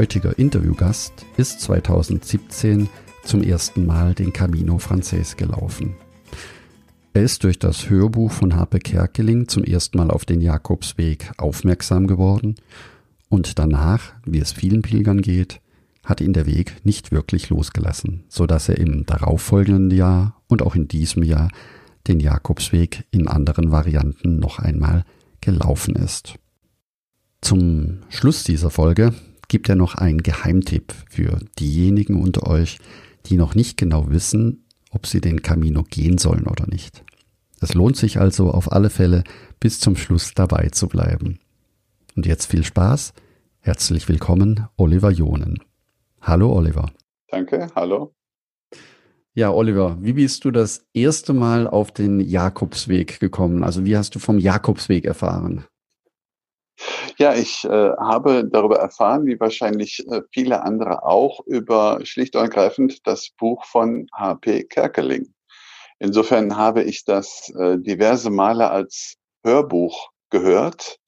Heutiger Interviewgast ist 2017 zum ersten Mal den Camino Frances gelaufen. Er ist durch das Hörbuch von Harpe Kerkeling zum ersten Mal auf den Jakobsweg aufmerksam geworden und danach, wie es vielen Pilgern geht, hat ihn der Weg nicht wirklich losgelassen, so dass er im darauffolgenden Jahr und auch in diesem Jahr den Jakobsweg in anderen Varianten noch einmal gelaufen ist. Zum Schluss dieser Folge gibt er noch einen Geheimtipp für diejenigen unter euch, die noch nicht genau wissen, ob sie den Camino gehen sollen oder nicht. Es lohnt sich also auf alle Fälle bis zum Schluss dabei zu bleiben. Und jetzt viel Spaß. Herzlich willkommen, Oliver Jonen. Hallo Oliver. Danke, hallo. Ja, Oliver, wie bist du das erste Mal auf den Jakobsweg gekommen? Also wie hast du vom Jakobsweg erfahren? Ja, ich äh, habe darüber erfahren, wie wahrscheinlich äh, viele andere auch, über schlicht und ergreifend das Buch von H.P. Kerkeling. Insofern habe ich das äh, diverse Male als Hörbuch gehört.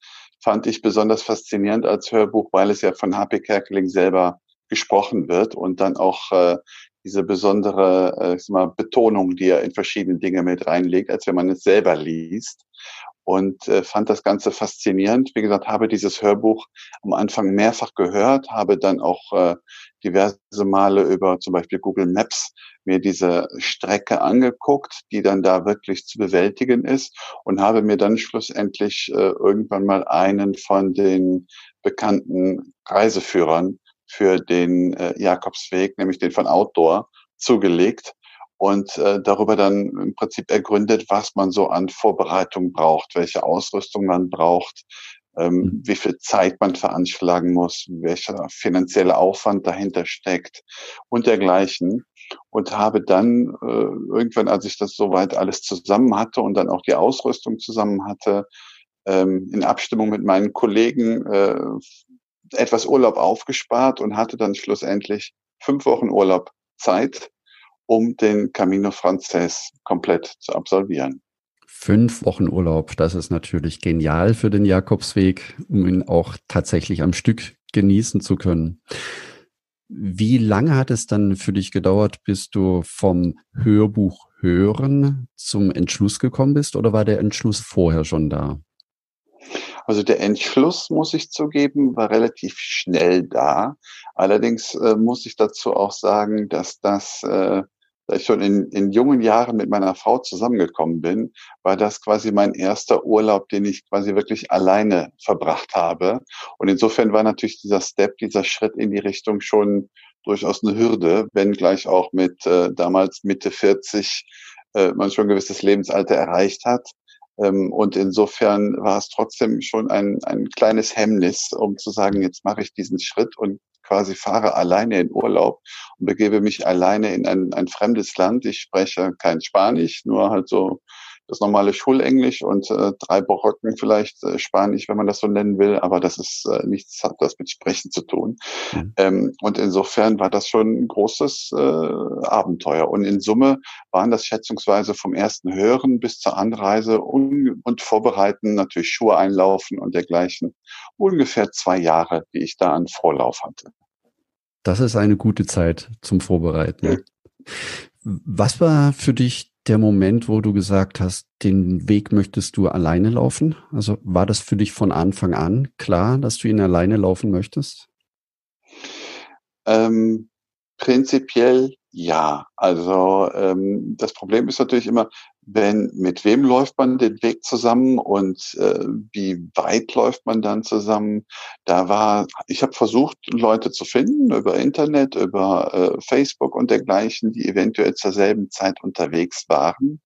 Fand ich besonders faszinierend als Hörbuch, weil es ja von H.P. Kerkeling selber gesprochen wird und dann auch äh, diese besondere äh, ich sag mal, Betonung, die er in verschiedene Dinge mit reinlegt, als wenn man es selber liest und äh, fand das Ganze faszinierend. Wie gesagt, habe dieses Hörbuch am Anfang mehrfach gehört, habe dann auch äh, diverse Male über zum Beispiel Google Maps mir diese Strecke angeguckt, die dann da wirklich zu bewältigen ist und habe mir dann schlussendlich äh, irgendwann mal einen von den bekannten Reiseführern für den äh, Jakobsweg, nämlich den von Outdoor, zugelegt und äh, darüber dann im Prinzip ergründet, was man so an Vorbereitung braucht, welche Ausrüstung man braucht, ähm, mhm. wie viel Zeit man veranschlagen muss, welcher finanzielle Aufwand dahinter steckt und dergleichen. Und habe dann äh, irgendwann, als ich das soweit alles zusammen hatte und dann auch die Ausrüstung zusammen hatte, ähm, in Abstimmung mit meinen Kollegen äh, etwas Urlaub aufgespart und hatte dann schlussendlich fünf Wochen Urlaub Zeit um den Camino Frances komplett zu absolvieren. Fünf Wochen Urlaub, das ist natürlich genial für den Jakobsweg, um ihn auch tatsächlich am Stück genießen zu können. Wie lange hat es dann für dich gedauert, bis du vom Hörbuch hören zum Entschluss gekommen bist oder war der Entschluss vorher schon da? Also der Entschluss, muss ich zugeben, war relativ schnell da. Allerdings äh, muss ich dazu auch sagen, dass das äh, da ich schon in, in jungen Jahren mit meiner Frau zusammengekommen bin, war das quasi mein erster Urlaub, den ich quasi wirklich alleine verbracht habe. Und insofern war natürlich dieser Step, dieser Schritt in die Richtung schon durchaus eine Hürde, wenn gleich auch mit äh, damals Mitte 40 äh, man schon ein gewisses Lebensalter erreicht hat. Ähm, und insofern war es trotzdem schon ein, ein kleines Hemmnis, um zu sagen, jetzt mache ich diesen Schritt und quasi fahre alleine in Urlaub und begebe mich alleine in ein, ein fremdes Land. Ich spreche kein Spanisch, nur halt so das normale Schulenglisch und äh, drei Brocken vielleicht äh, Spanisch, wenn man das so nennen will, aber das ist äh, nichts, hat das mit Sprechen zu tun. Mhm. Ähm, und insofern war das schon ein großes äh, Abenteuer. Und in Summe waren das schätzungsweise vom ersten Hören bis zur Anreise un und Vorbereiten, natürlich Schuhe einlaufen und dergleichen, ungefähr zwei Jahre, die ich da an Vorlauf hatte. Das ist eine gute Zeit zum Vorbereiten. Ja. Was war für dich der Moment, wo du gesagt hast, den Weg möchtest du alleine laufen? Also war das für dich von Anfang an klar, dass du ihn alleine laufen möchtest? Ähm, prinzipiell ja. Also ähm, das Problem ist natürlich immer, wenn, mit wem läuft man den Weg zusammen und äh, wie weit läuft man dann zusammen. Da war, ich habe versucht, Leute zu finden über Internet, über äh, Facebook und dergleichen, die eventuell zur selben Zeit unterwegs waren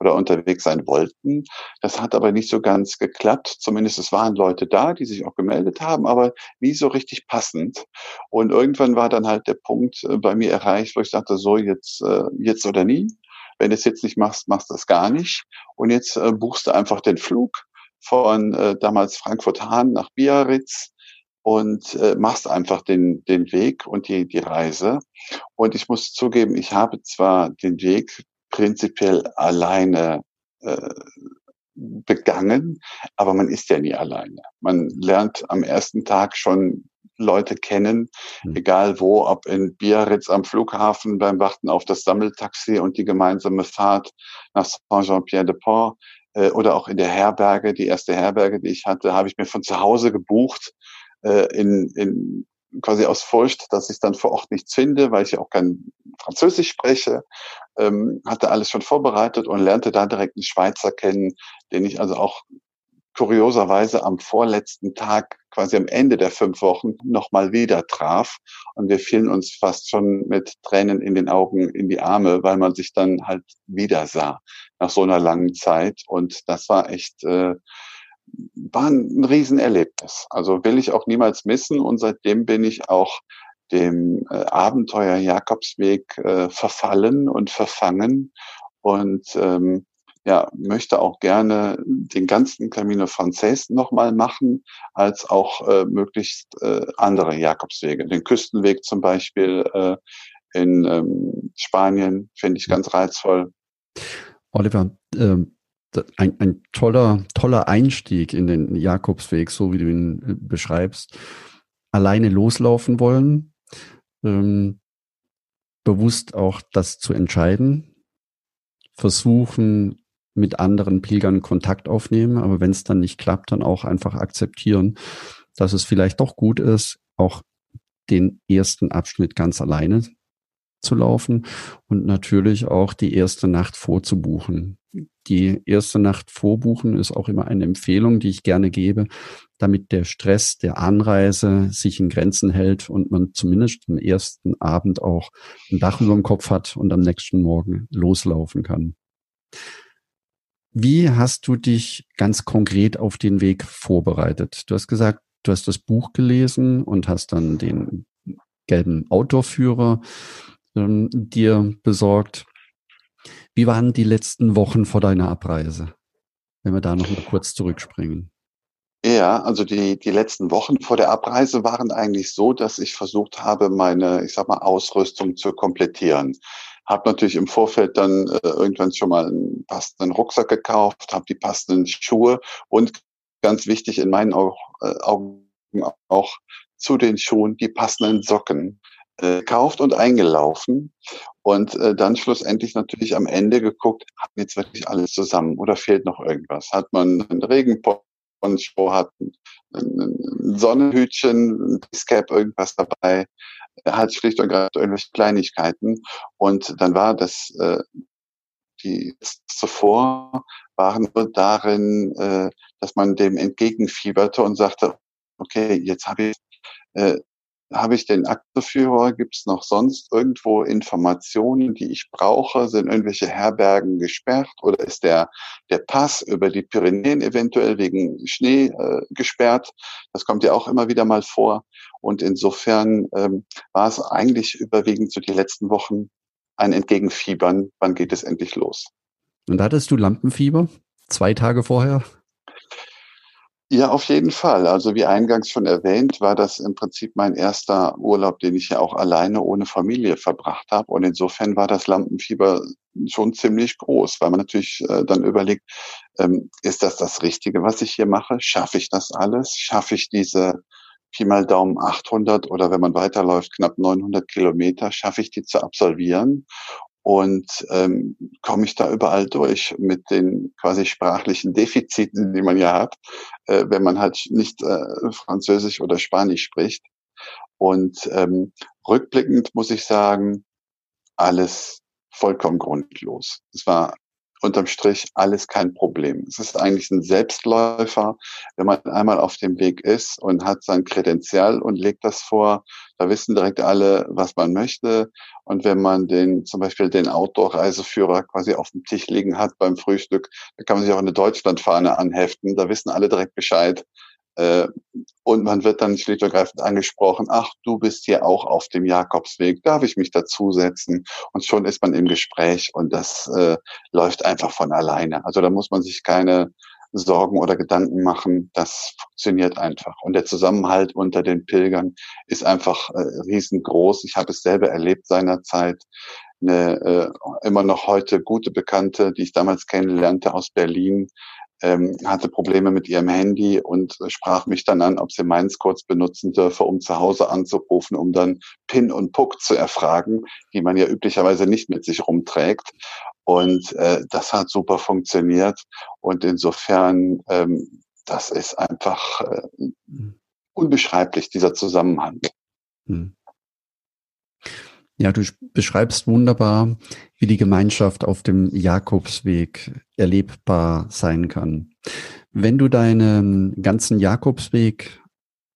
oder unterwegs sein wollten. Das hat aber nicht so ganz geklappt. Zumindest es waren Leute da, die sich auch gemeldet haben, aber nie so richtig passend. Und irgendwann war dann halt der Punkt äh, bei mir erreicht, wo ich dachte, so jetzt, äh, jetzt oder nie wenn du es jetzt nicht machst, machst du es gar nicht. Und jetzt äh, buchst du einfach den Flug von äh, damals Frankfurt-Hahn nach Biarritz und äh, machst einfach den, den Weg und die, die Reise. Und ich muss zugeben, ich habe zwar den Weg prinzipiell alleine äh, begangen, aber man ist ja nie alleine. Man lernt am ersten Tag schon Leute kennen, mhm. egal wo, ob in Biarritz am Flughafen beim Warten auf das Sammeltaxi und die gemeinsame Fahrt nach Saint-Jean-Pierre-de-Port äh, oder auch in der Herberge, die erste Herberge, die ich hatte, habe ich mir von zu Hause gebucht, äh, in, in quasi aus Furcht, dass ich dann vor Ort nichts finde, weil ich ja auch kein Französisch spreche, ähm, hatte alles schon vorbereitet und lernte da direkt einen Schweizer kennen, den ich also auch kurioserweise am vorletzten Tag, quasi am Ende der fünf Wochen, nochmal wieder traf. Und wir fielen uns fast schon mit Tränen in den Augen in die Arme, weil man sich dann halt wieder sah nach so einer langen Zeit. Und das war echt, äh, war ein Riesenerlebnis. Also will ich auch niemals missen. Und seitdem bin ich auch dem äh, Abenteuer Jakobsweg äh, verfallen und verfangen. Und ähm, ja, möchte auch gerne den ganzen Camino Frances nochmal machen, als auch äh, möglichst äh, andere Jakobswege. Den Küstenweg zum Beispiel äh, in ähm, Spanien finde ich ganz reizvoll. Oliver, äh, ein, ein toller, toller Einstieg in den Jakobsweg, so wie du ihn äh, beschreibst. Alleine loslaufen wollen, ähm, bewusst auch das zu entscheiden, versuchen, mit anderen Pilgern Kontakt aufnehmen, aber wenn es dann nicht klappt, dann auch einfach akzeptieren, dass es vielleicht doch gut ist, auch den ersten Abschnitt ganz alleine zu laufen und natürlich auch die erste Nacht vorzubuchen. Die erste Nacht vorbuchen ist auch immer eine Empfehlung, die ich gerne gebe, damit der Stress der Anreise sich in Grenzen hält und man zumindest am ersten Abend auch ein Dach über dem Kopf hat und am nächsten Morgen loslaufen kann. Wie hast du dich ganz konkret auf den Weg vorbereitet? Du hast gesagt, du hast das Buch gelesen und hast dann den gelben Outdoor-Führer ähm, dir besorgt. Wie waren die letzten Wochen vor deiner Abreise? Wenn wir da noch mal kurz zurückspringen. Ja, also die, die letzten Wochen vor der Abreise waren eigentlich so, dass ich versucht habe, meine, ich sag mal, Ausrüstung zu komplettieren. Habe natürlich im Vorfeld dann äh, irgendwann schon mal einen passenden Rucksack gekauft, habe die passenden Schuhe und ganz wichtig in meinen äh, Augen auch zu den Schuhen die passenden Socken äh, gekauft und eingelaufen und äh, dann schlussendlich natürlich am Ende geguckt, hat jetzt wirklich alles zusammen oder fehlt noch irgendwas? Hat man einen Regenponcho, hat ein Sonnenhütchen, ein Discap, irgendwas dabei? Halt schlicht und gerade irgendwelche Kleinigkeiten. Und dann war das, äh, die zuvor waren nur darin, äh, dass man dem entgegenfieberte und sagte, okay, jetzt habe ich äh, habe ich den Akteführer? Gibt es noch sonst irgendwo Informationen, die ich brauche? Sind irgendwelche Herbergen gesperrt oder ist der, der Pass über die Pyrenäen eventuell wegen Schnee äh, gesperrt? Das kommt ja auch immer wieder mal vor. Und insofern ähm, war es eigentlich überwiegend so die letzten Wochen ein Entgegenfiebern. Wann geht es endlich los? Und hattest du Lampenfieber? Zwei Tage vorher? Ja, auf jeden Fall. Also wie eingangs schon erwähnt, war das im Prinzip mein erster Urlaub, den ich ja auch alleine ohne Familie verbracht habe. Und insofern war das Lampenfieber schon ziemlich groß, weil man natürlich äh, dann überlegt, ähm, ist das das Richtige, was ich hier mache? Schaffe ich das alles? Schaffe ich diese Pi mal Daumen 800 oder wenn man weiterläuft, knapp 900 Kilometer, schaffe ich die zu absolvieren? Und ähm, komme ich da überall durch mit den quasi sprachlichen Defiziten, die man ja hat, äh, wenn man halt nicht äh, Französisch oder Spanisch spricht. Und ähm, rückblickend muss ich sagen, alles vollkommen grundlos. Es war unterm Strich alles kein Problem. Es ist eigentlich ein Selbstläufer, wenn man einmal auf dem Weg ist und hat sein Kredenzial und legt das vor, da wissen direkt alle, was man möchte. Und wenn man den, zum Beispiel den Outdoor-Reiseführer quasi auf dem Tisch liegen hat beim Frühstück, da kann man sich auch eine Deutschlandfahne anheften, da wissen alle direkt Bescheid. Äh, und man wird dann schlicht und ergreifend angesprochen, ach, du bist hier auch auf dem Jakobsweg, darf ich mich dazusetzen? Und schon ist man im Gespräch und das äh, läuft einfach von alleine. Also da muss man sich keine Sorgen oder Gedanken machen. Das funktioniert einfach. Und der Zusammenhalt unter den Pilgern ist einfach äh, riesengroß. Ich habe es selber erlebt seinerzeit. Eine äh, immer noch heute gute Bekannte, die ich damals kennenlernte aus Berlin, ähm, hatte Probleme mit ihrem Handy und sprach mich dann an, ob sie meins kurz benutzen dürfe, um zu Hause anzurufen, um dann PIN und PUC zu erfragen, die man ja üblicherweise nicht mit sich rumträgt. Und äh, das hat super funktioniert. Und insofern, ähm, das ist einfach äh, hm. unbeschreiblich, dieser Zusammenhang. Hm. Ja, du beschreibst wunderbar, wie die Gemeinschaft auf dem Jakobsweg erlebbar sein kann. Wenn du deinen ganzen Jakobsweg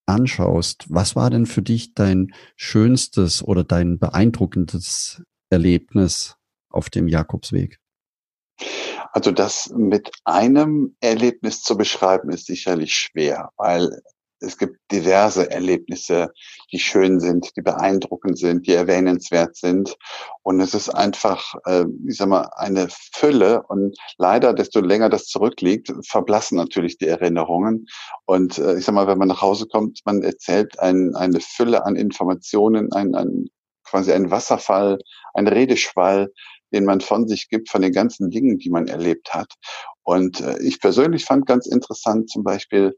anschaust, was war denn für dich dein schönstes oder dein beeindruckendes Erlebnis auf dem Jakobsweg? Also das mit einem Erlebnis zu beschreiben, ist sicherlich schwer, weil es gibt diverse Erlebnisse, die schön sind, die beeindruckend sind, die erwähnenswert sind. Und es ist einfach, äh, ich sag mal, eine Fülle. Und leider, desto länger das zurückliegt, verblassen natürlich die Erinnerungen. Und äh, ich sag mal, wenn man nach Hause kommt, man erzählt ein, eine Fülle an Informationen, ein, ein, quasi ein Wasserfall, ein Redeschwall, den man von sich gibt, von den ganzen Dingen, die man erlebt hat. Und äh, ich persönlich fand ganz interessant zum Beispiel,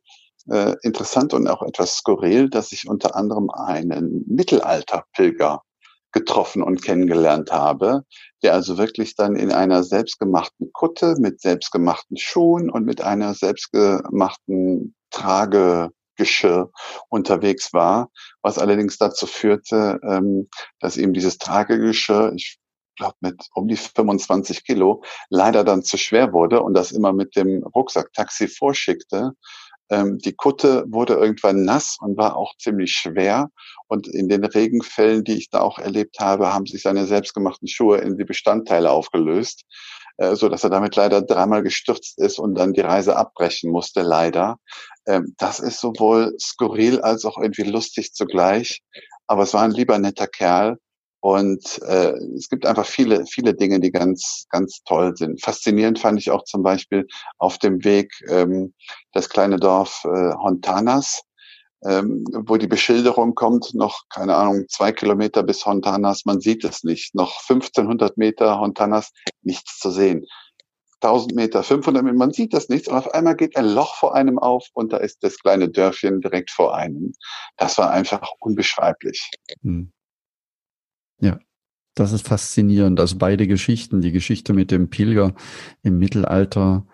äh, interessant und auch etwas skurril, dass ich unter anderem einen Mittelalterpilger getroffen und kennengelernt habe, der also wirklich dann in einer selbstgemachten Kutte mit selbstgemachten Schuhen und mit einer selbstgemachten Tragegeschirr unterwegs war, was allerdings dazu führte, ähm, dass ihm dieses Tragegeschirr, ich glaube mit um die 25 Kilo, leider dann zu schwer wurde und das immer mit dem Rucksacktaxi vorschickte ähm, die Kutte wurde irgendwann nass und war auch ziemlich schwer. Und in den Regenfällen, die ich da auch erlebt habe, haben sich seine selbstgemachten Schuhe in die Bestandteile aufgelöst, äh, so dass er damit leider dreimal gestürzt ist und dann die Reise abbrechen musste, leider. Ähm, das ist sowohl skurril als auch irgendwie lustig zugleich. Aber es war ein lieber netter Kerl und äh, es gibt einfach viele, viele Dinge, die ganz, ganz toll sind. Faszinierend fand ich auch zum Beispiel auf dem Weg ähm, das kleine Dorf äh, Hontanas, ähm, wo die Beschilderung kommt, noch, keine Ahnung, zwei Kilometer bis Hontanas, man sieht es nicht. Noch 1500 Meter Hontanas, nichts zu sehen. 1000 Meter, 500 Meter, man sieht das nichts und auf einmal geht ein Loch vor einem auf und da ist das kleine Dörfchen direkt vor einem. Das war einfach unbeschreiblich. Hm. Ja, das ist faszinierend. Also beide Geschichten, die Geschichte mit dem Pilger im Mittelalter,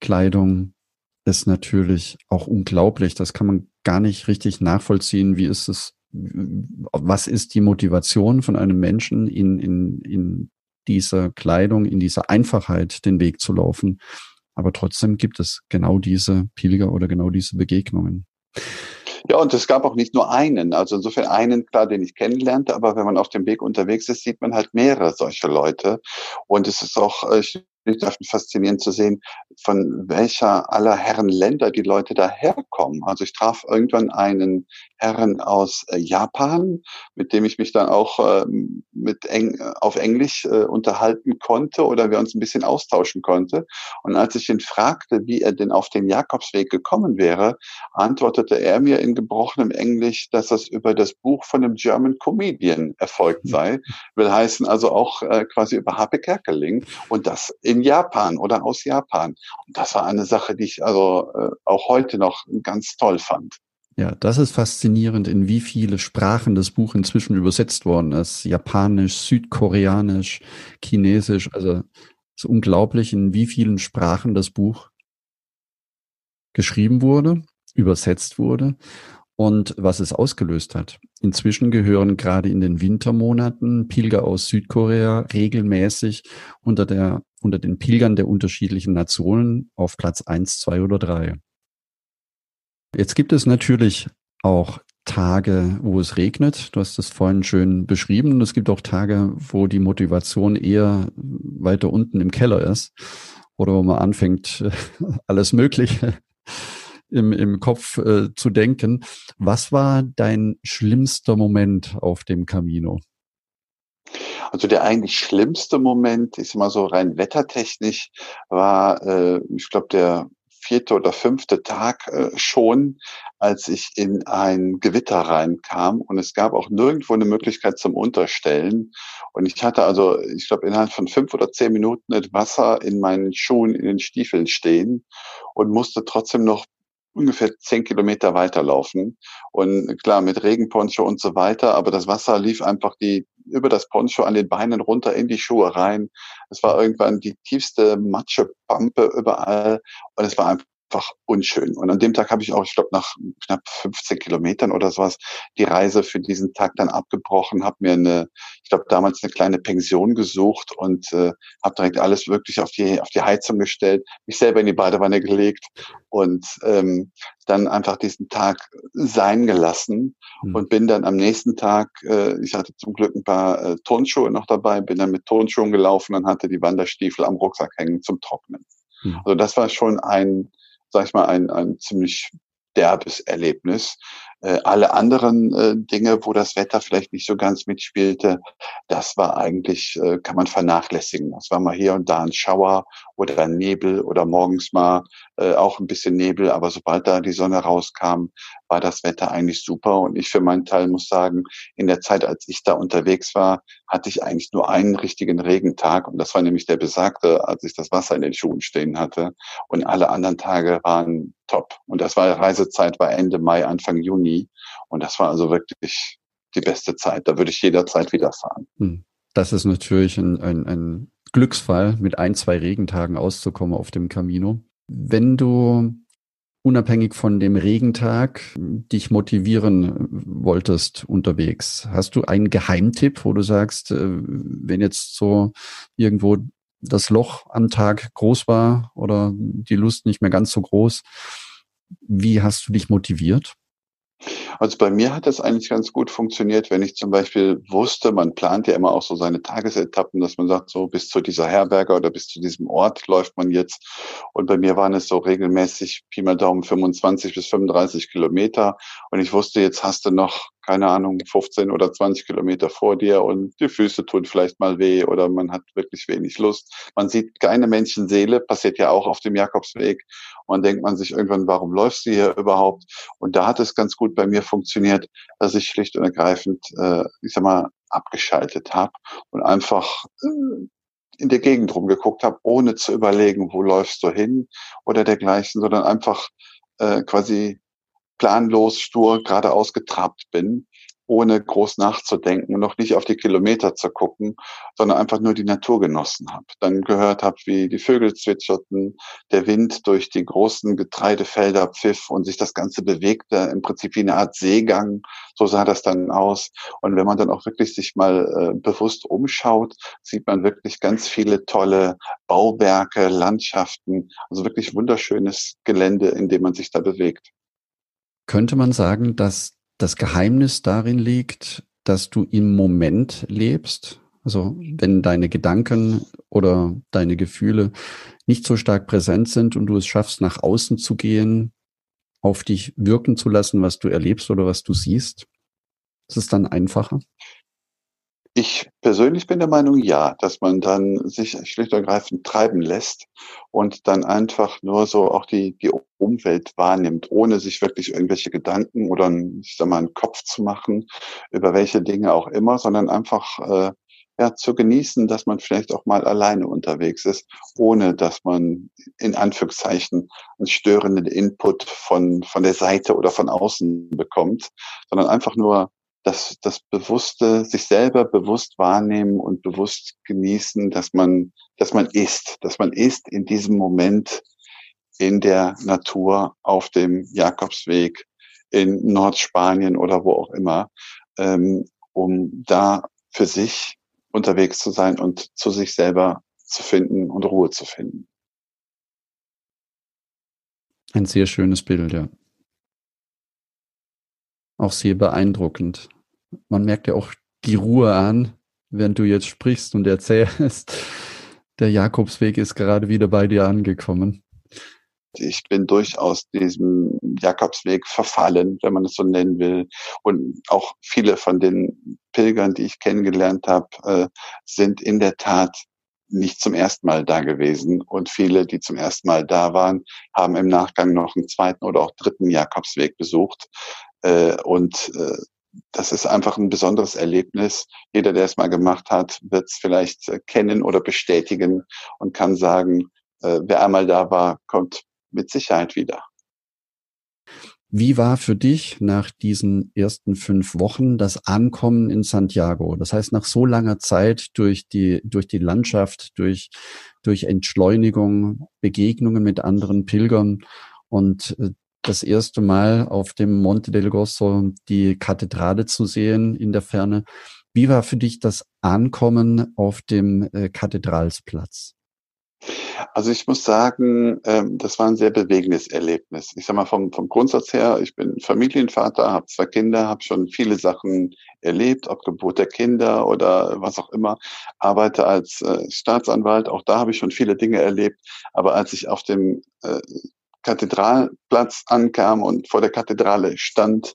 Kleidung, ist natürlich auch unglaublich. Das kann man gar nicht richtig nachvollziehen. Wie ist es, was ist die Motivation von einem Menschen in, in, in dieser Kleidung, in dieser Einfachheit den Weg zu laufen? Aber trotzdem gibt es genau diese Pilger oder genau diese Begegnungen. Ja, und es gab auch nicht nur einen. Also insofern einen, klar, den ich kennenlernte, aber wenn man auf dem Weg unterwegs ist, sieht man halt mehrere solche Leute. Und es ist auch, äh, ich faszinierend zu sehen, von welcher aller Herren Länder die Leute da herkommen. Also ich traf irgendwann einen Herren aus äh, Japan, mit dem ich mich dann auch äh, mit eng, auf Englisch äh, unterhalten konnte oder wir uns ein bisschen austauschen konnte. Und als ich ihn fragte, wie er denn auf den Jakobsweg gekommen wäre, antwortete er mir in gebrochenem Englisch, dass das über das Buch von einem German Comedian erfolgt sei. Will heißen also auch äh, quasi über Happe Kerkeling und das in Japan oder aus Japan. Und das war eine Sache, die ich also äh, auch heute noch ganz toll fand. Ja, das ist faszinierend, in wie viele Sprachen das Buch inzwischen übersetzt worden ist. Japanisch, Südkoreanisch, Chinesisch. Also es ist unglaublich, in wie vielen Sprachen das Buch geschrieben wurde, übersetzt wurde. Und was es ausgelöst hat. Inzwischen gehören gerade in den Wintermonaten Pilger aus Südkorea regelmäßig unter der, unter den Pilgern der unterschiedlichen Nationen auf Platz eins, zwei oder drei. Jetzt gibt es natürlich auch Tage, wo es regnet. Du hast es vorhin schön beschrieben. Und es gibt auch Tage, wo die Motivation eher weiter unten im Keller ist oder wo man anfängt, alles Mögliche im, im Kopf äh, zu denken. Was war dein schlimmster Moment auf dem Camino? Also der eigentlich schlimmste Moment, ist immer so rein wettertechnisch, war, äh, ich glaube, der vierte oder fünfte Tag äh, schon, als ich in ein Gewitter reinkam und es gab auch nirgendwo eine Möglichkeit zum Unterstellen. Und ich hatte also, ich glaube, innerhalb von fünf oder zehn Minuten das Wasser in meinen Schuhen, in den Stiefeln stehen und musste trotzdem noch ungefähr zehn Kilometer weiterlaufen. Und klar, mit Regenponcho und so weiter, aber das Wasser lief einfach die, über das Poncho an den Beinen runter in die Schuhe rein. Es war irgendwann die tiefste Matschepampe überall und es war einfach einfach unschön. Und an dem Tag habe ich auch, ich glaube, nach knapp 15 Kilometern oder sowas die Reise für diesen Tag dann abgebrochen, habe mir eine, ich glaube, damals eine kleine Pension gesucht und äh, habe direkt alles wirklich auf die, auf die Heizung gestellt, mich selber in die Badewanne gelegt und ähm, dann einfach diesen Tag sein gelassen mhm. und bin dann am nächsten Tag, äh, ich hatte zum Glück ein paar äh, Turnschuhe noch dabei, bin dann mit Turnschuhen gelaufen und hatte die Wanderstiefel am Rucksack hängen zum Trocknen. Mhm. Also das war schon ein sag ich mal, ein, ein ziemlich derbes Erlebnis. Äh, alle anderen äh, Dinge, wo das Wetter vielleicht nicht so ganz mitspielte, das war eigentlich, äh, kann man vernachlässigen. Das war mal hier und da ein Schauer oder ein Nebel oder morgens mal äh, auch ein bisschen Nebel, aber sobald da die Sonne rauskam, war das Wetter eigentlich super. Und ich für meinen Teil muss sagen, in der Zeit, als ich da unterwegs war, hatte ich eigentlich nur einen richtigen Regentag und das war nämlich der besagte, als ich das Wasser in den Schuhen stehen hatte. Und alle anderen Tage waren top. Und das war Reisezeit war Ende Mai, Anfang Juni. Und das war also wirklich die beste Zeit. Da würde ich jederzeit wieder fahren. Hm. Das ist natürlich ein, ein, ein Glücksfall, mit ein, zwei Regentagen auszukommen auf dem Camino. Wenn du unabhängig von dem Regentag dich motivieren wolltest unterwegs, hast du einen Geheimtipp, wo du sagst, äh, wenn jetzt so irgendwo das Loch am Tag groß war oder die Lust nicht mehr ganz so groß. Wie hast du dich motiviert? Also bei mir hat das eigentlich ganz gut funktioniert, wenn ich zum Beispiel wusste, man plant ja immer auch so seine Tagesetappen, dass man sagt, so bis zu dieser Herberge oder bis zu diesem Ort läuft man jetzt. Und bei mir waren es so regelmäßig Pi mal Daumen 25 bis 35 Kilometer. Und ich wusste, jetzt hast du noch keine Ahnung, 15 oder 20 Kilometer vor dir und die Füße tun vielleicht mal weh oder man hat wirklich wenig Lust. Man sieht keine Menschenseele, passiert ja auch auf dem Jakobsweg. Und denkt man sich irgendwann, warum läufst du hier überhaupt? Und da hat es ganz gut bei mir funktioniert, dass ich schlicht und ergreifend, äh, ich sag mal, abgeschaltet habe und einfach äh, in der Gegend rumgeguckt habe, ohne zu überlegen, wo läufst du hin oder dergleichen, sondern einfach äh, quasi planlos, stur geradeaus getrabt bin, ohne groß nachzudenken und noch nicht auf die Kilometer zu gucken, sondern einfach nur die Natur genossen habe. Dann gehört habe, wie die Vögel zwitscherten, der Wind durch die großen Getreidefelder pfiff und sich das Ganze bewegte, im Prinzip wie eine Art Seegang. So sah das dann aus. Und wenn man dann auch wirklich sich mal äh, bewusst umschaut, sieht man wirklich ganz viele tolle Bauwerke, Landschaften, also wirklich wunderschönes Gelände, in dem man sich da bewegt. Könnte man sagen, dass das Geheimnis darin liegt, dass du im Moment lebst? Also wenn deine Gedanken oder deine Gefühle nicht so stark präsent sind und du es schaffst, nach außen zu gehen, auf dich wirken zu lassen, was du erlebst oder was du siehst, ist es dann einfacher? Ich persönlich bin der Meinung, ja, dass man dann sich schlicht und ergreifend treiben lässt und dann einfach nur so auch die, die Umwelt wahrnimmt, ohne sich wirklich irgendwelche Gedanken oder ich sag mal, einen Kopf zu machen über welche Dinge auch immer, sondern einfach äh, ja, zu genießen, dass man vielleicht auch mal alleine unterwegs ist, ohne dass man in Anführungszeichen einen störenden Input von, von der Seite oder von außen bekommt, sondern einfach nur das, das bewusste, sich selber bewusst wahrnehmen und bewusst genießen, dass man, dass man ist, dass man ist in diesem Moment in der Natur auf dem Jakobsweg in Nordspanien oder wo auch immer, ähm, um da für sich unterwegs zu sein und zu sich selber zu finden und Ruhe zu finden. Ein sehr schönes Bild, ja. Auch sehr beeindruckend. Man merkt ja auch die Ruhe an, während du jetzt sprichst und erzählst. Der Jakobsweg ist gerade wieder bei dir angekommen. Ich bin durchaus diesem Jakobsweg verfallen, wenn man es so nennen will. Und auch viele von den Pilgern, die ich kennengelernt habe, äh, sind in der Tat nicht zum ersten Mal da gewesen. Und viele, die zum ersten Mal da waren, haben im Nachgang noch einen zweiten oder auch dritten Jakobsweg besucht. Äh, und äh, das ist einfach ein besonderes Erlebnis. Jeder, der es mal gemacht hat, wird es vielleicht kennen oder bestätigen und kann sagen, wer einmal da war, kommt mit Sicherheit wieder. Wie war für dich nach diesen ersten fünf Wochen das Ankommen in Santiago? Das heißt, nach so langer Zeit durch die, durch die Landschaft, durch, durch Entschleunigung, Begegnungen mit anderen Pilgern und äh, das erste Mal auf dem Monte del Gosso die Kathedrale zu sehen in der Ferne. Wie war für dich das Ankommen auf dem äh, Kathedralsplatz? Also ich muss sagen, ähm, das war ein sehr bewegendes Erlebnis. Ich sag mal vom, vom Grundsatz her, ich bin Familienvater, habe zwei Kinder, habe schon viele Sachen erlebt, ob Geburt der Kinder oder was auch immer, arbeite als äh, Staatsanwalt, auch da habe ich schon viele Dinge erlebt. Aber als ich auf dem äh, Kathedralplatz ankam und vor der Kathedrale stand,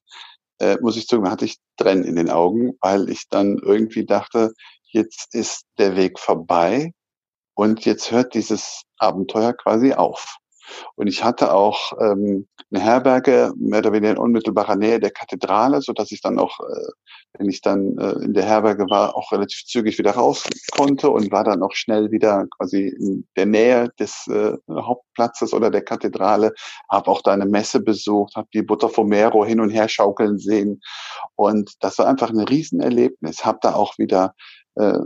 äh, muss ich zugeben, hatte ich Tränen in den Augen, weil ich dann irgendwie dachte, jetzt ist der Weg vorbei und jetzt hört dieses Abenteuer quasi auf. Und ich hatte auch ähm, eine Herberge mehr oder weniger in unmittelbarer Nähe der Kathedrale, so dass ich dann auch, äh, wenn ich dann äh, in der Herberge war, auch relativ zügig wieder raus konnte und war dann auch schnell wieder quasi in der Nähe des äh, Hauptplatzes oder der Kathedrale. Habe auch da eine Messe besucht, habe die Botafomeiro hin und her schaukeln sehen und das war einfach ein Riesenerlebnis. Habe da auch wieder äh,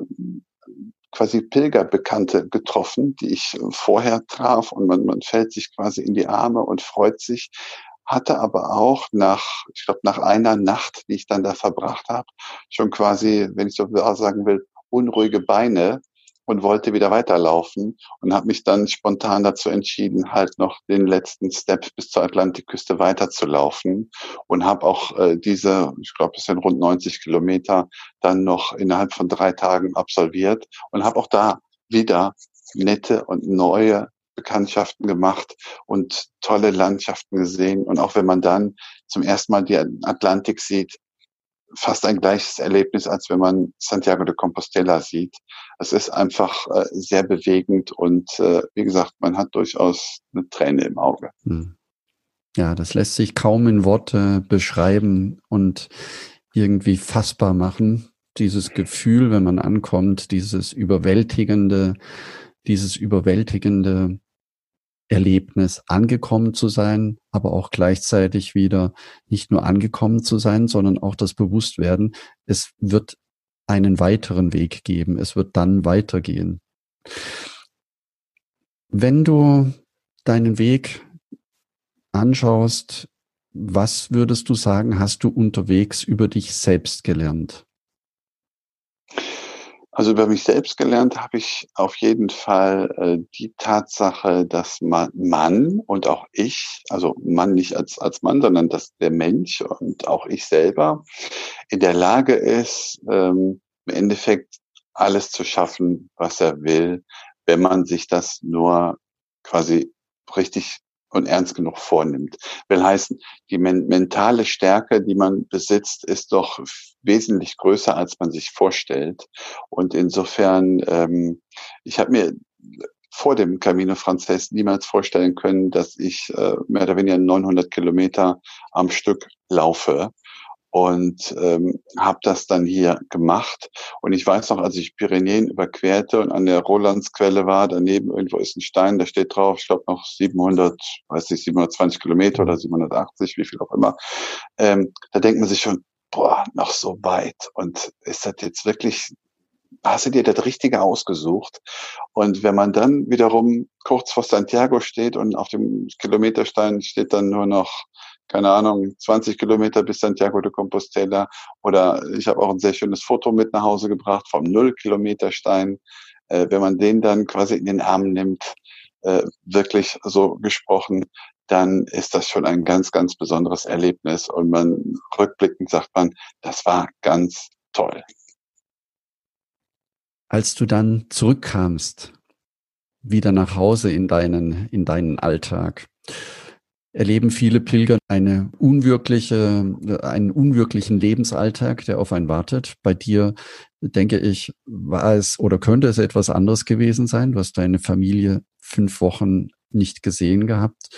quasi Pilgerbekannte getroffen, die ich vorher traf. Und man, man fällt sich quasi in die Arme und freut sich, hatte aber auch nach, ich glaube, nach einer Nacht, die ich dann da verbracht habe, schon quasi, wenn ich so sagen will, unruhige Beine, und wollte wieder weiterlaufen und habe mich dann spontan dazu entschieden, halt noch den letzten Step bis zur Atlantikküste weiterzulaufen und habe auch äh, diese, ich glaube, es sind rund 90 Kilometer, dann noch innerhalb von drei Tagen absolviert und habe auch da wieder nette und neue Bekanntschaften gemacht und tolle Landschaften gesehen. Und auch wenn man dann zum ersten Mal die Atlantik sieht, fast ein gleiches Erlebnis, als wenn man Santiago de Compostela sieht. Es ist einfach äh, sehr bewegend und äh, wie gesagt, man hat durchaus eine Träne im Auge. Hm. Ja, das lässt sich kaum in Worte beschreiben und irgendwie fassbar machen. Dieses Gefühl, wenn man ankommt, dieses überwältigende, dieses überwältigende Erlebnis angekommen zu sein, aber auch gleichzeitig wieder nicht nur angekommen zu sein, sondern auch das Bewusstwerden, es wird einen weiteren Weg geben, es wird dann weitergehen. Wenn du deinen Weg anschaust, was würdest du sagen, hast du unterwegs über dich selbst gelernt? Also über mich selbst gelernt habe ich auf jeden Fall äh, die Tatsache, dass man, Mann und auch ich, also Mann nicht als, als Mann, sondern dass der Mensch und auch ich selber in der Lage ist, ähm, im Endeffekt alles zu schaffen, was er will, wenn man sich das nur quasi richtig und ernst genug vornimmt. Will heißen, die men mentale Stärke, die man besitzt, ist doch wesentlich größer, als man sich vorstellt. Und insofern, ähm, ich habe mir vor dem Camino Frances niemals vorstellen können, dass ich äh, mehr oder weniger 900 Kilometer am Stück laufe und ähm, habe das dann hier gemacht. Und ich weiß noch, als ich Pyrenäen überquerte und an der Rolandsquelle war, daneben irgendwo ist ein Stein, da steht drauf, ich glaube noch 700, weiß nicht, 720 Kilometer oder 780, wie viel auch immer. Ähm, da denkt man sich schon, boah, noch so weit. Und ist das jetzt wirklich hast du dir das Richtige ausgesucht. Und wenn man dann wiederum kurz vor Santiago steht und auf dem Kilometerstein steht dann nur noch keine Ahnung, 20 Kilometer bis Santiago de Compostela. Oder ich habe auch ein sehr schönes Foto mit nach Hause gebracht vom Null-Kilometer-Stein. Äh, wenn man den dann quasi in den Arm nimmt, äh, wirklich so gesprochen, dann ist das schon ein ganz, ganz besonderes Erlebnis. Und man rückblickend sagt man, das war ganz toll. Als du dann zurückkamst, wieder nach Hause in deinen, in deinen Alltag, erleben viele Pilger eine unwirkliche, einen unwirklichen Lebensalltag, der auf einen wartet. Bei dir, denke ich, war es oder könnte es etwas anderes gewesen sein. Du hast deine Familie fünf Wochen nicht gesehen gehabt.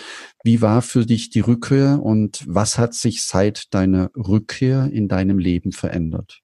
Wie war für dich die Rückkehr und was hat sich seit deiner Rückkehr in deinem Leben verändert?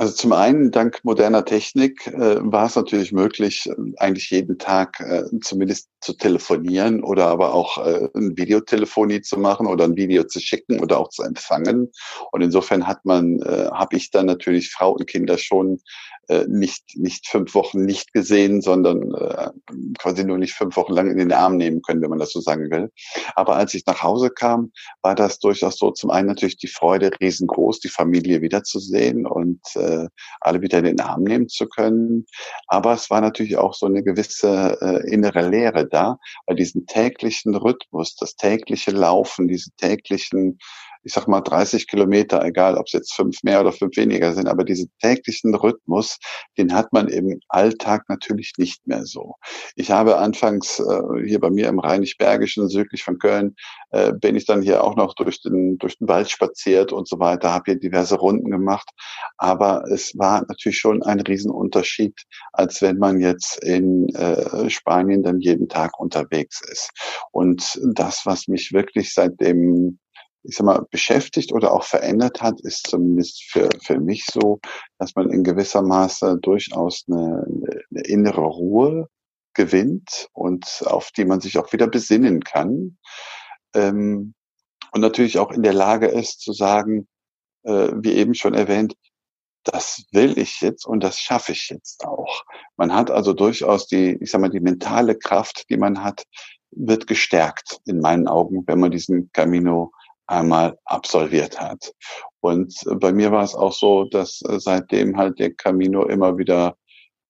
Also zum einen, dank moderner Technik äh, war es natürlich möglich, eigentlich jeden Tag äh, zumindest zu telefonieren oder aber auch äh, ein Videotelefonie zu machen oder ein Video zu schicken oder auch zu empfangen. Und insofern hat man, äh, habe ich dann natürlich Frau und Kinder schon äh, nicht, nicht fünf Wochen nicht gesehen, sondern äh, quasi nur nicht fünf Wochen lang in den Arm nehmen können, wenn man das so sagen will. Aber als ich nach Hause kam, war das durchaus so. Zum einen natürlich die Freude riesengroß, die Familie wiederzusehen und äh, alle wieder in den Arm nehmen zu können. Aber es war natürlich auch so eine gewisse äh, innere Leere da, weil diesen täglichen Rhythmus, das tägliche Laufen, diese täglichen ich sag mal 30 Kilometer, egal ob es jetzt fünf mehr oder fünf weniger sind, aber diesen täglichen Rhythmus, den hat man im Alltag natürlich nicht mehr so. Ich habe anfangs äh, hier bei mir im Rheinisch-Bergischen, südlich von Köln, äh, bin ich dann hier auch noch durch den, durch den Wald spaziert und so weiter, habe hier diverse Runden gemacht. Aber es war natürlich schon ein Riesenunterschied, als wenn man jetzt in äh, Spanien dann jeden Tag unterwegs ist. Und das, was mich wirklich seit dem ich sag mal, beschäftigt oder auch verändert hat, ist zumindest für, für mich so, dass man in gewisser Maße durchaus eine, eine innere Ruhe gewinnt und auf die man sich auch wieder besinnen kann. Ähm, und natürlich auch in der Lage ist zu sagen, äh, wie eben schon erwähnt, das will ich jetzt und das schaffe ich jetzt auch. Man hat also durchaus die, ich sag mal, die mentale Kraft, die man hat, wird gestärkt in meinen Augen, wenn man diesen Camino einmal absolviert hat. Und bei mir war es auch so, dass äh, seitdem halt der Camino immer wieder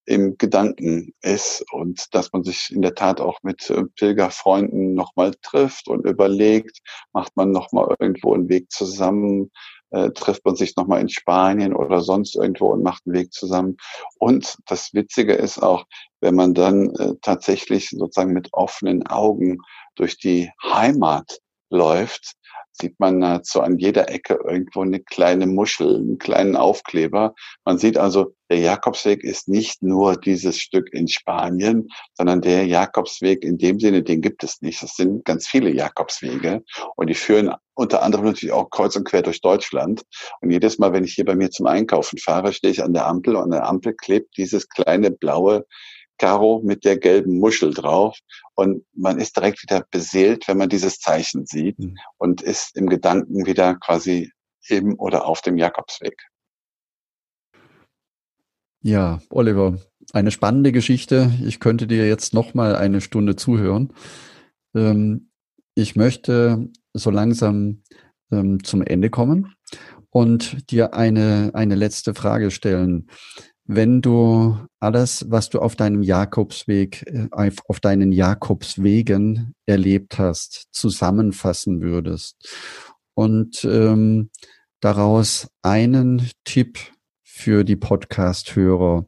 im Gedanken ist und dass man sich in der Tat auch mit äh, Pilgerfreunden nochmal trifft und überlegt, macht man nochmal irgendwo einen Weg zusammen, äh, trifft man sich nochmal in Spanien oder sonst irgendwo und macht einen Weg zusammen. Und das Witzige ist auch, wenn man dann äh, tatsächlich sozusagen mit offenen Augen durch die Heimat läuft, sieht man nahezu an jeder Ecke irgendwo eine kleine Muschel, einen kleinen Aufkleber. Man sieht also, der Jakobsweg ist nicht nur dieses Stück in Spanien, sondern der Jakobsweg in dem Sinne, den gibt es nicht. Es sind ganz viele Jakobswege und die führen unter anderem natürlich auch kreuz und quer durch Deutschland. Und jedes Mal, wenn ich hier bei mir zum Einkaufen fahre, stehe ich an der Ampel und an der Ampel klebt dieses kleine blaue Karo mit der gelben Muschel drauf. Und man ist direkt wieder beseelt, wenn man dieses Zeichen sieht mhm. und ist im Gedanken wieder quasi im oder auf dem Jakobsweg. Ja, Oliver, eine spannende Geschichte. Ich könnte dir jetzt noch mal eine Stunde zuhören. Ähm, ich möchte so langsam ähm, zum Ende kommen und dir eine, eine letzte Frage stellen wenn du alles, was du auf deinem Jakobsweg, äh, auf deinen Jakobswegen erlebt hast, zusammenfassen würdest und ähm, daraus einen Tipp für die Podcast-Hörer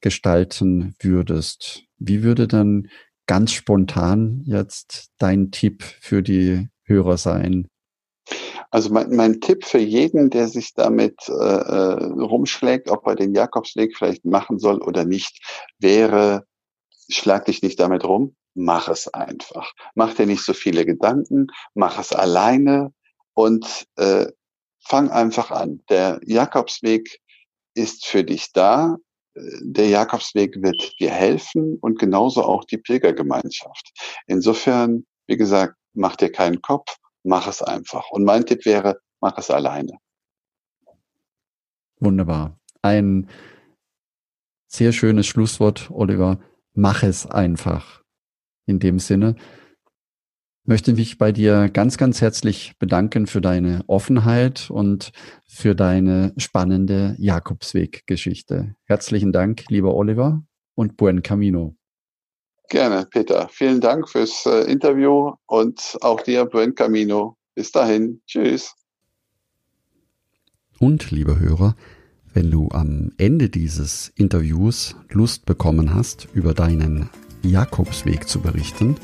gestalten würdest, wie würde dann ganz spontan jetzt dein Tipp für die Hörer sein? Also mein, mein Tipp für jeden, der sich damit äh, äh, rumschlägt, ob er den Jakobsweg vielleicht machen soll oder nicht, wäre, schlag dich nicht damit rum, mach es einfach. Mach dir nicht so viele Gedanken, mach es alleine und äh, fang einfach an. Der Jakobsweg ist für dich da. Der Jakobsweg wird dir helfen und genauso auch die Pilgergemeinschaft. Insofern, wie gesagt, mach dir keinen Kopf, mach es einfach. Und mein Tipp wäre, mach es alleine. Wunderbar. Ein sehr schönes Schlusswort, Oliver. Mach es einfach. In dem Sinne, möchte mich bei dir ganz, ganz herzlich bedanken für deine Offenheit und für deine spannende Jakobsweg-Geschichte. Herzlichen Dank, lieber Oliver, und buen camino. Gerne, Peter. Vielen Dank fürs äh, Interview und auch dir, buen camino. Bis dahin. Tschüss. Und, liebe Hörer, wenn du am Ende dieses Interviews Lust bekommen hast, über deinen Jakobsweg zu berichten,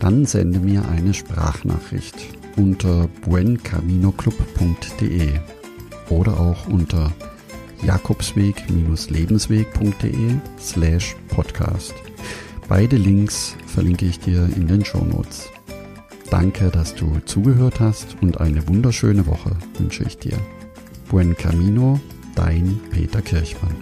dann sende mir eine Sprachnachricht unter buencaminoclub.de oder auch unter jakobsweg-lebensweg.de slash podcast. Beide Links verlinke ich dir in den Shownotes. Danke, dass du zugehört hast und eine wunderschöne Woche wünsche ich dir. Buen Camino, dein Peter Kirchmann.